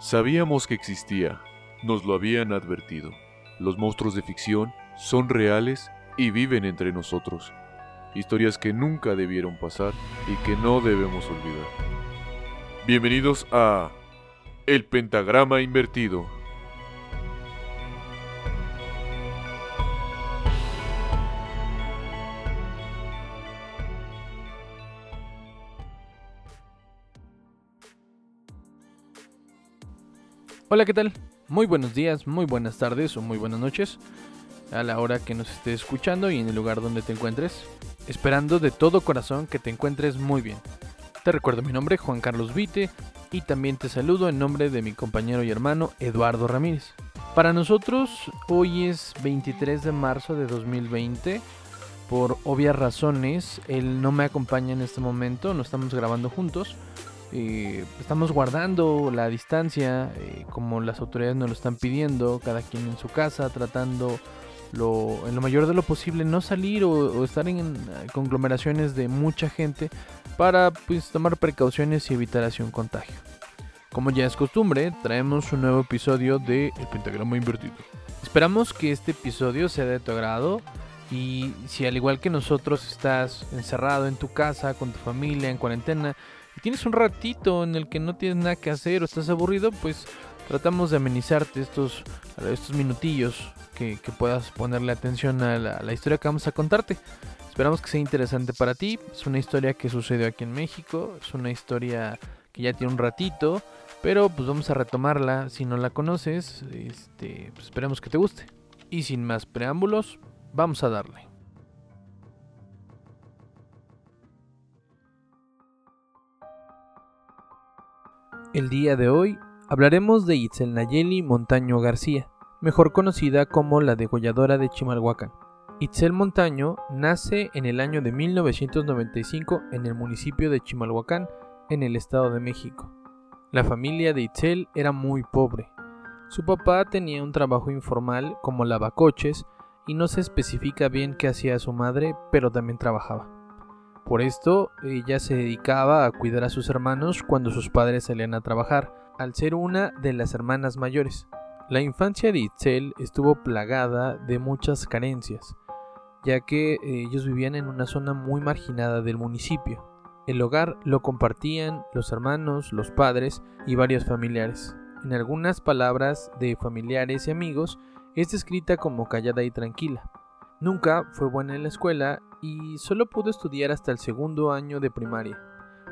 Sabíamos que existía, nos lo habían advertido. Los monstruos de ficción son reales y viven entre nosotros. Historias que nunca debieron pasar y que no debemos olvidar. Bienvenidos a El Pentagrama Invertido. Hola, ¿qué tal? Muy buenos días, muy buenas tardes o muy buenas noches a la hora que nos estés escuchando y en el lugar donde te encuentres. Esperando de todo corazón que te encuentres muy bien. Te recuerdo mi nombre, Juan Carlos Vite, y también te saludo en nombre de mi compañero y hermano Eduardo Ramírez. Para nosotros, hoy es 23 de marzo de 2020. Por obvias razones, él no me acompaña en este momento, no estamos grabando juntos eh, estamos guardando la distancia eh, como las autoridades nos lo están pidiendo, cada quien en su casa, tratando lo, en lo mayor de lo posible no salir o, estar en, conglomeraciones de mucha gente para pues, tomar precauciones y evitar así un contagio. Como ya es costumbre, traemos un nuevo episodio de El Pentagrama Invertido. Esperamos que este episodio sea de tu agrado y si al igual que nosotros estás encerrado en tu casa, con tu familia, en cuarentena, tienes un ratito en el que no tienes nada que hacer o estás aburrido, pues tratamos de amenizarte estos, estos minutillos que, puedas ponerle atención a la, historia que vamos a contarte. Esperamos que sea interesante para ti. Es una historia que sucedió aquí en México. Es una historia que ya tiene un ratito. Pero pues vamos a retomarla. Si no la conoces, este, pues esperemos que te guste. Y sin más preámbulos, vamos a darle. El día de hoy hablaremos de Itzel Nayeli Montaño García, mejor conocida como la degolladora de Chimalhuacán. Itzel Montaño nace en el año de 1995 en el municipio de Chimalhuacán, en el Estado de México. La familia de Itzel era muy pobre. Su papá tenía un trabajo informal como lavacoches y no se especifica bien qué hacía su madre, pero también trabajaba. Por esto, ella se dedicaba a cuidar a sus hermanos cuando sus padres salían a trabajar, al ser una de las hermanas mayores. La infancia de Itzel estuvo plagada de muchas carencias, ya que eh, ellos vivían en una zona muy marginada del municipio. El hogar lo compartían los hermanos, los padres y varios familiares. En algunas palabras de familiares y amigos es descrita como callada y tranquila. Nunca fue buena en la escuela y solo pudo estudiar hasta el segundo año de primaria.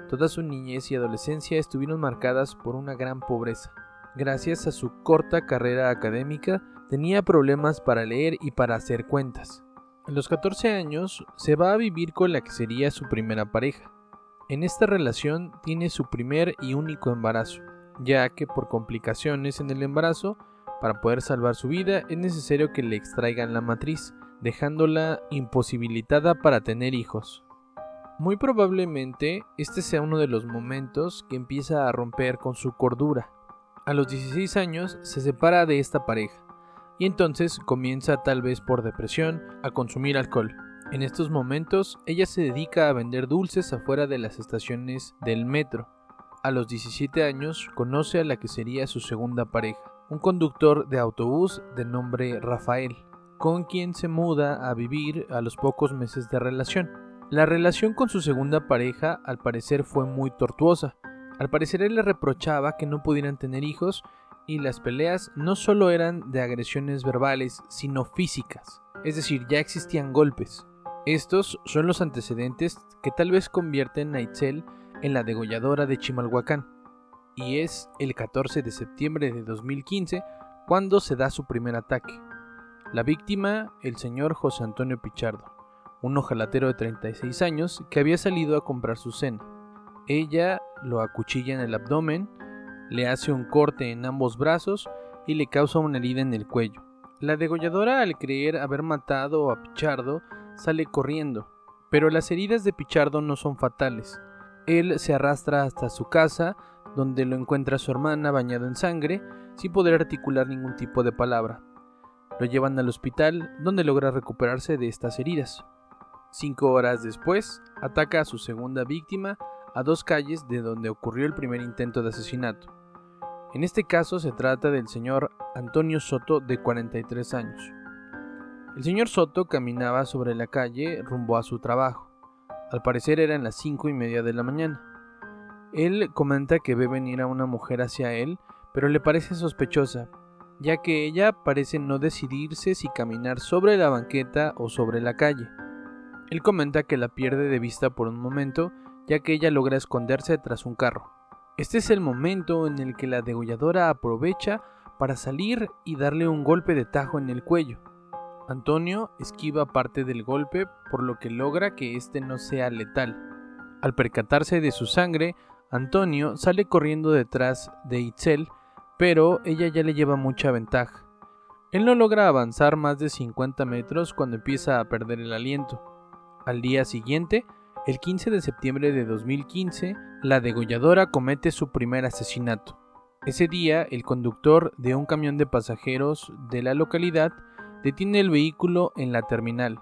Toda su niñez y adolescencia estuvieron marcadas por una gran pobreza. Gracias a su corta carrera académica, tenía problemas para leer y para hacer cuentas. A los 14 años se va a vivir con la que sería su primera pareja. En esta relación tiene su primer y único embarazo, ya que por complicaciones en el embarazo, para poder salvar su vida es necesario que le extraigan la matriz, dejándola imposibilitada para tener hijos. Muy probablemente este sea uno de los momentos que empieza a romper con su cordura. A los 16 años se separa de esta pareja y entonces comienza tal vez por depresión a consumir alcohol. En estos momentos ella se dedica a vender dulces afuera de las estaciones del metro. A los 17 años conoce a la que sería su segunda pareja, un conductor de autobús de nombre Rafael con quien se muda a vivir a los pocos meses de relación. La relación con su segunda pareja al parecer fue muy tortuosa. Al parecer él le reprochaba que no pudieran tener hijos y las peleas no solo eran de agresiones verbales, sino físicas. Es decir, ya existían golpes. Estos son los antecedentes que tal vez convierten a Itzel en la degolladora de Chimalhuacán. Y es el 14 de septiembre de 2015 cuando se da su primer ataque. La víctima, el señor José Antonio Pichardo, un ojalatero de 36 años que había salido a comprar su cena. Ella lo acuchilla en el abdomen, le hace un corte en ambos brazos y le causa una herida en el cuello. La degolladora, al creer haber matado a Pichardo, sale corriendo, pero las heridas de Pichardo no son fatales. Él se arrastra hasta su casa, donde lo encuentra su hermana bañado en sangre, sin poder articular ningún tipo de palabra. Lo llevan al hospital, donde logra recuperarse de estas heridas. Cinco horas después, ataca a su segunda víctima a dos calles de donde ocurrió el primer intento de asesinato. En este caso se trata del señor Antonio Soto de 43 años. El señor Soto caminaba sobre la calle rumbo a su trabajo. Al parecer eran las cinco y media de la mañana. Él comenta que ve venir a una mujer hacia él, pero le parece sospechosa, ya que ella parece no decidirse si caminar sobre la banqueta o sobre la calle. Él comenta que la pierde de vista por un momento, ya que ella logra esconderse tras un carro. Este es el momento en el que la degolladora aprovecha para salir y darle un golpe de tajo en el cuello. Antonio esquiva parte del golpe por lo que logra que este no sea letal. Al percatarse de su sangre, Antonio sale corriendo detrás de Itzel, pero ella ya le lleva mucha ventaja. Él no logra avanzar más de 50 metros cuando empieza a perder el aliento. Al día siguiente, el 15 de septiembre de 2015, la degolladora comete su primer asesinato. Ese día, el conductor de un camión de pasajeros de la localidad detiene el vehículo en la terminal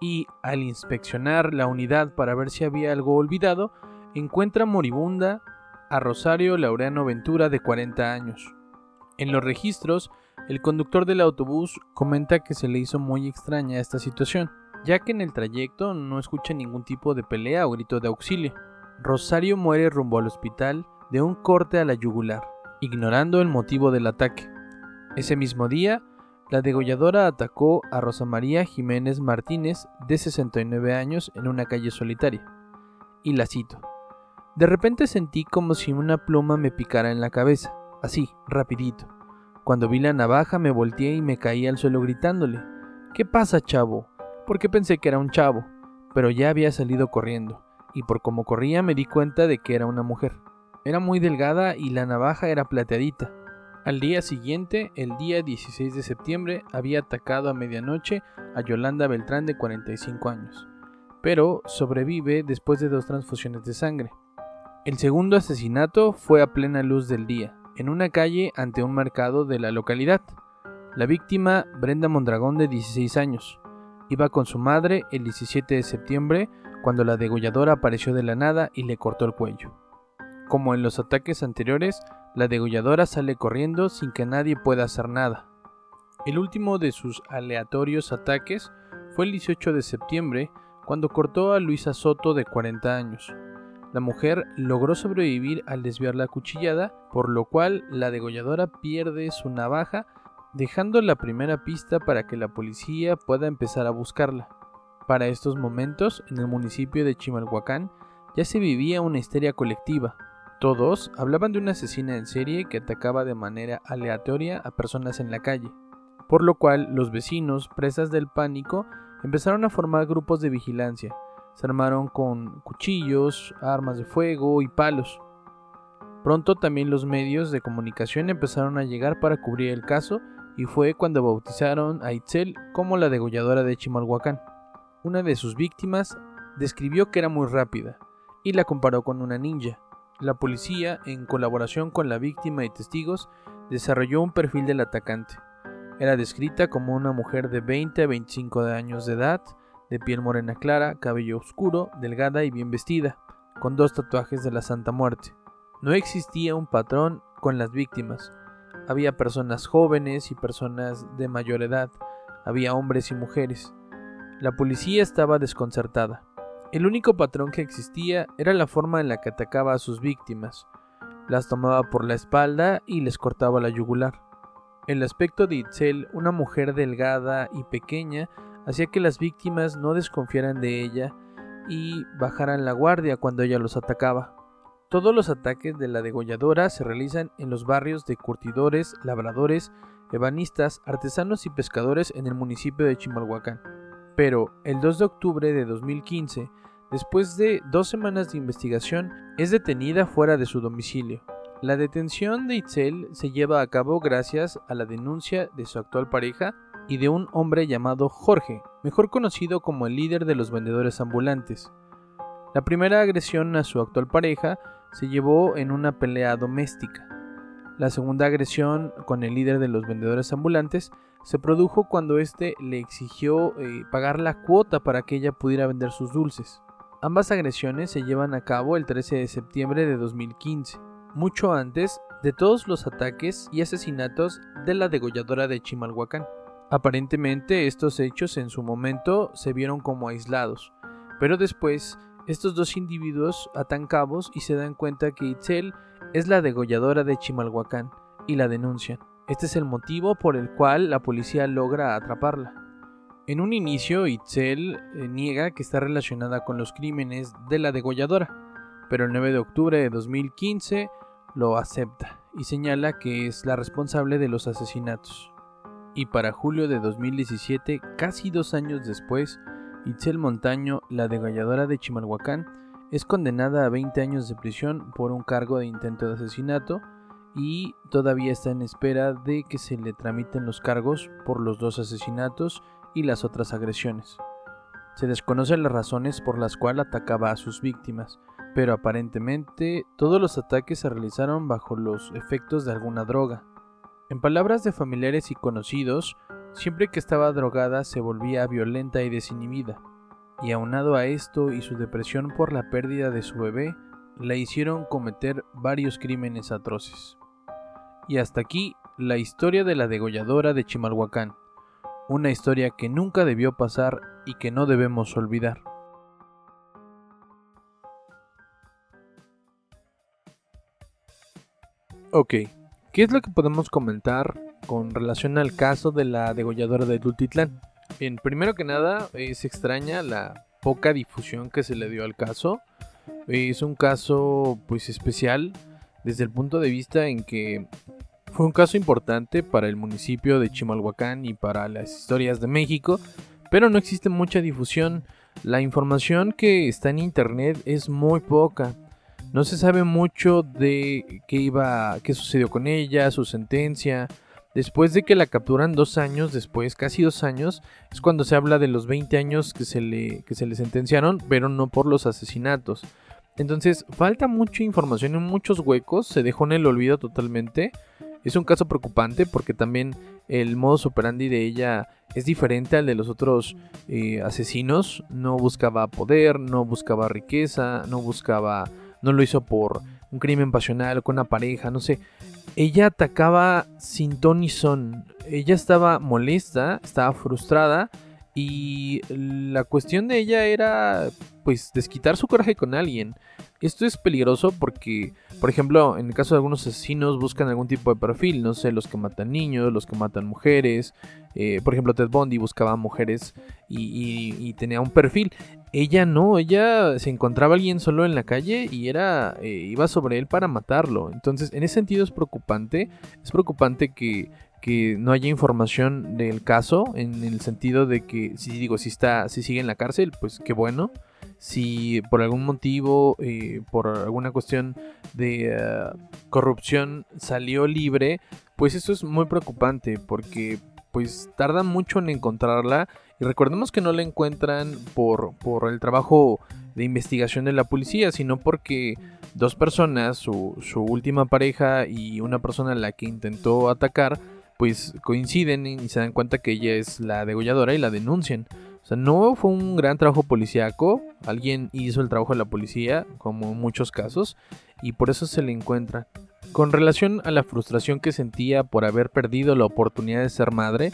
y, al inspeccionar la unidad para ver si había algo olvidado, encuentra moribunda a Rosario Laureano Ventura de 40 años. En los registros, el conductor del autobús comenta que se le hizo muy extraña esta situación, ya que en el trayecto no escucha ningún tipo de pelea o grito de auxilio. Rosario muere rumbo al hospital de un corte a la yugular, ignorando el motivo del ataque. Ese mismo día, la degolladora atacó a Rosa María Jiménez Martínez, de 69 años, en una calle solitaria. Y la cito. De repente sentí como si una pluma me picara en la cabeza, así, rapidito. Cuando vi la navaja me volteé y me caí al suelo gritándole, ¿Qué pasa, chavo? Porque pensé que era un chavo, pero ya había salido corriendo, y por cómo corría me di cuenta de que era una mujer. Era muy delgada y la navaja era plateadita, al día siguiente, el día 16 de septiembre, había atacado a medianoche a Yolanda Beltrán de 45 años, pero sobrevive después de dos transfusiones de sangre. El segundo asesinato fue a plena luz del día, en una calle ante un mercado de la localidad. La víctima, Brenda Mondragón de 16 años, iba con su madre el 17 de septiembre cuando la degolladora apareció de la nada y le cortó el cuello. Como en los ataques anteriores, la degolladora sale corriendo sin que nadie pueda hacer nada. El último de sus aleatorios ataques fue el 18 de septiembre, cuando cortó a Luisa Soto de 40 años. La mujer logró sobrevivir al desviar la cuchillada, por lo cual la degolladora pierde su navaja, dejando la primera pista para que la policía pueda empezar a buscarla. Para estos momentos, en el municipio de Chimalhuacán, ya se vivía una histeria colectiva, todos hablaban de una asesina en serie que atacaba de manera aleatoria a personas en la calle, por lo cual los vecinos, presas del pánico, empezaron a formar grupos de vigilancia. Se armaron con cuchillos, armas de fuego y palos. Pronto también los medios de comunicación empezaron a llegar para cubrir el caso y fue cuando bautizaron a Itzel como la degolladora de Chimalhuacán. Una de sus víctimas describió que era muy rápida y la comparó con una ninja. La policía, en colaboración con la víctima y testigos, desarrolló un perfil del atacante. Era descrita como una mujer de 20 a 25 años de edad, de piel morena clara, cabello oscuro, delgada y bien vestida, con dos tatuajes de la Santa Muerte. No existía un patrón con las víctimas. Había personas jóvenes y personas de mayor edad, había hombres y mujeres. La policía estaba desconcertada. El único patrón que existía era la forma en la que atacaba a sus víctimas. Las tomaba por la espalda y les cortaba la yugular. El aspecto de Itzel, una mujer delgada y pequeña, hacía que las víctimas no desconfiaran de ella y bajaran la guardia cuando ella los atacaba. Todos los ataques de la degolladora se realizan en los barrios de curtidores, labradores, ebanistas, artesanos y pescadores en el municipio de Chimalhuacán. Pero el 2 de octubre de 2015, después de dos semanas de investigación, es detenida fuera de su domicilio. La detención de Itzel se lleva a cabo gracias a la denuncia de su actual pareja y de un hombre llamado Jorge, mejor conocido como el líder de los vendedores ambulantes. La primera agresión a su actual pareja se llevó en una pelea doméstica. La segunda agresión con el líder de los vendedores ambulantes se produjo cuando éste le exigió eh, pagar la cuota para que ella pudiera vender sus dulces. Ambas agresiones se llevan a cabo el 13 de septiembre de 2015. Mucho antes, de todos los ataques y asesinatos de la degolladora de Chimalhuacán. Aparentemente estos hechos en su momento se vieron como aislados, pero después estos dos individuos atan cabos y se dan cuenta que Itzel es la degolladora de Chimalhuacán y la denuncian. Este es el motivo por el cual la policía logra atraparla. En un inicio, Itzel eh, niega que está relacionada con los crímenes de la degolladora, pero el 9 de octubre de 2015 lo acepta y señala que es la responsable de los asesinatos. Y para julio de 2017, casi dos años después, Itzel Montaño, la degolladora de Chimalhuacán, es condenada a 20 años de prisión por un cargo de intento de asesinato y todavía está en espera de que se le tramiten los cargos por los dos asesinatos y las otras agresiones. Se desconocen las razones por las cuales atacaba a sus víctimas, pero aparentemente todos los ataques se realizaron bajo los efectos de alguna droga. En palabras de familiares y conocidos, siempre que estaba drogada se volvía violenta y desinhibida, y aunado a esto y su depresión por la pérdida de su bebé, la hicieron cometer varios crímenes atroces. Y hasta aquí la historia de la degolladora de Chimalhuacán, una historia que nunca debió pasar y que no debemos olvidar. Ok, ¿qué es lo que podemos comentar con relación al caso de la degolladora de Tultitlán? Bien, primero que nada, es extraña la poca difusión que se le dio al caso. Es un caso pues especial desde el punto de vista en que fue un caso importante para el municipio de Chimalhuacán y para las historias de México, pero no existe mucha difusión. La información que está en internet es muy poca. No se sabe mucho de qué iba, qué sucedió con ella, su sentencia. Después de que la capturan dos años después, casi dos años, es cuando se habla de los 20 años que se le, que se le sentenciaron, pero no por los asesinatos. Entonces, falta mucha información en muchos huecos, se dejó en el olvido totalmente. Es un caso preocupante porque también el modo operandi de ella es diferente al de los otros eh, asesinos. No buscaba poder, no buscaba riqueza, no buscaba no lo hizo por un crimen pasional con una pareja, no sé. Ella atacaba sin ton ni son. Ella estaba molesta, estaba frustrada y la cuestión de ella era pues desquitar su coraje con alguien. Esto es peligroso porque, por ejemplo, en el caso de algunos asesinos buscan algún tipo de perfil, no sé, los que matan niños, los que matan mujeres. Eh, por ejemplo, Ted Bundy buscaba mujeres y, tenía un perfil. Ella no, ella se encontraba alguien solo en la calle y era eh, iba sobre él para matarlo. Entonces, en ese sentido es preocupante. Es preocupante que, que no haya información del caso en el sentido de que si digo si está si sigue en la cárcel, pues qué bueno si por algún motivo, eh, por alguna cuestión de eh, corrupción salió libre, pues eso es muy preocupante porque pues tardan mucho en encontrarla y recordemos que no la encuentran por, por el trabajo de investigación de la policía, sino porque dos personas, su, su última pareja y una persona a la que intentó atacar, pues coinciden y se dan cuenta que ella es la degolladora y la denuncian. O sea, no fue un gran trabajo policíaco, alguien hizo el trabajo de la policía, como en muchos casos, y por eso se le encuentra. Con relación a la frustración que sentía por haber perdido la oportunidad de ser madre,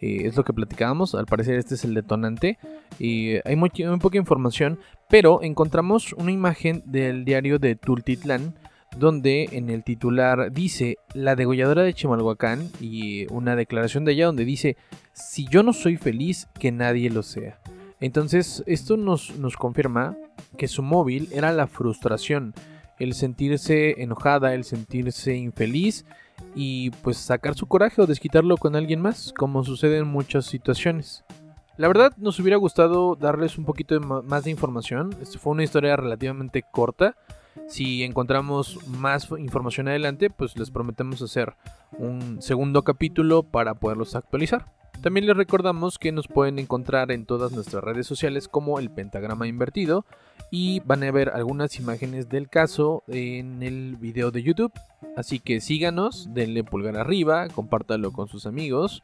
eh, es lo que platicábamos, al parecer este es el detonante, y hay muy, poca información, pero encontramos una imagen del diario de Tultitlán, donde en el titular dice la degolladora de Chimalhuacán y una declaración de ella donde dice si yo no soy feliz, que nadie lo sea. Entonces esto nos confirma que su móvil era la frustración, el sentirse enojada, el sentirse infeliz y pues sacar su coraje o desquitarlo con alguien más, como sucede en muchas situaciones. La verdad nos hubiera gustado darles un poquito más de información, fue una historia relativamente corta, si encontramos más información adelante, pues les prometemos hacer un segundo capítulo para poderlos actualizar. También les recordamos que nos pueden encontrar en todas nuestras redes sociales como el pentagrama invertido y van a ver algunas imágenes del caso en el video de YouTube. Así que síganos, denle pulgar arriba, compártalo con sus amigos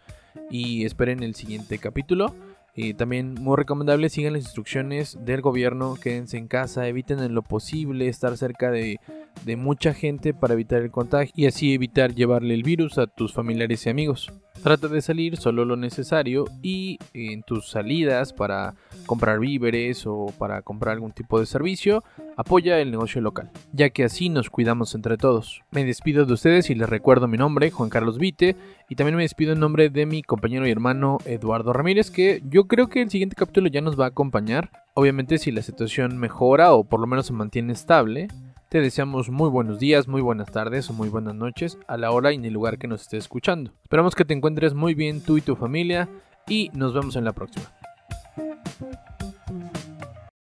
y esperen el siguiente capítulo. Y también muy recomendable sigan las instrucciones del gobierno, quédense en casa, eviten en lo posible estar cerca de, de mucha gente para evitar el contagio y así evitar llevarle el virus a tus familiares y amigos. Trata de salir solo lo necesario y en tus salidas para comprar víveres o para comprar algún tipo de servicio, apoya el negocio local, ya que así nos cuidamos entre todos. Me despido de ustedes y les recuerdo mi nombre, Juan Carlos Vite, y también me despido en nombre de mi compañero y hermano Eduardo Ramírez, que yo creo que el siguiente capítulo ya nos va a acompañar. Obviamente si la situación mejora o por lo menos se mantiene estable, te deseamos muy buenos días, muy buenas tardes o muy buenas noches a la hora y en el lugar que nos estés escuchando. Esperamos que te encuentres muy bien tú y tu familia y nos vemos en la próxima.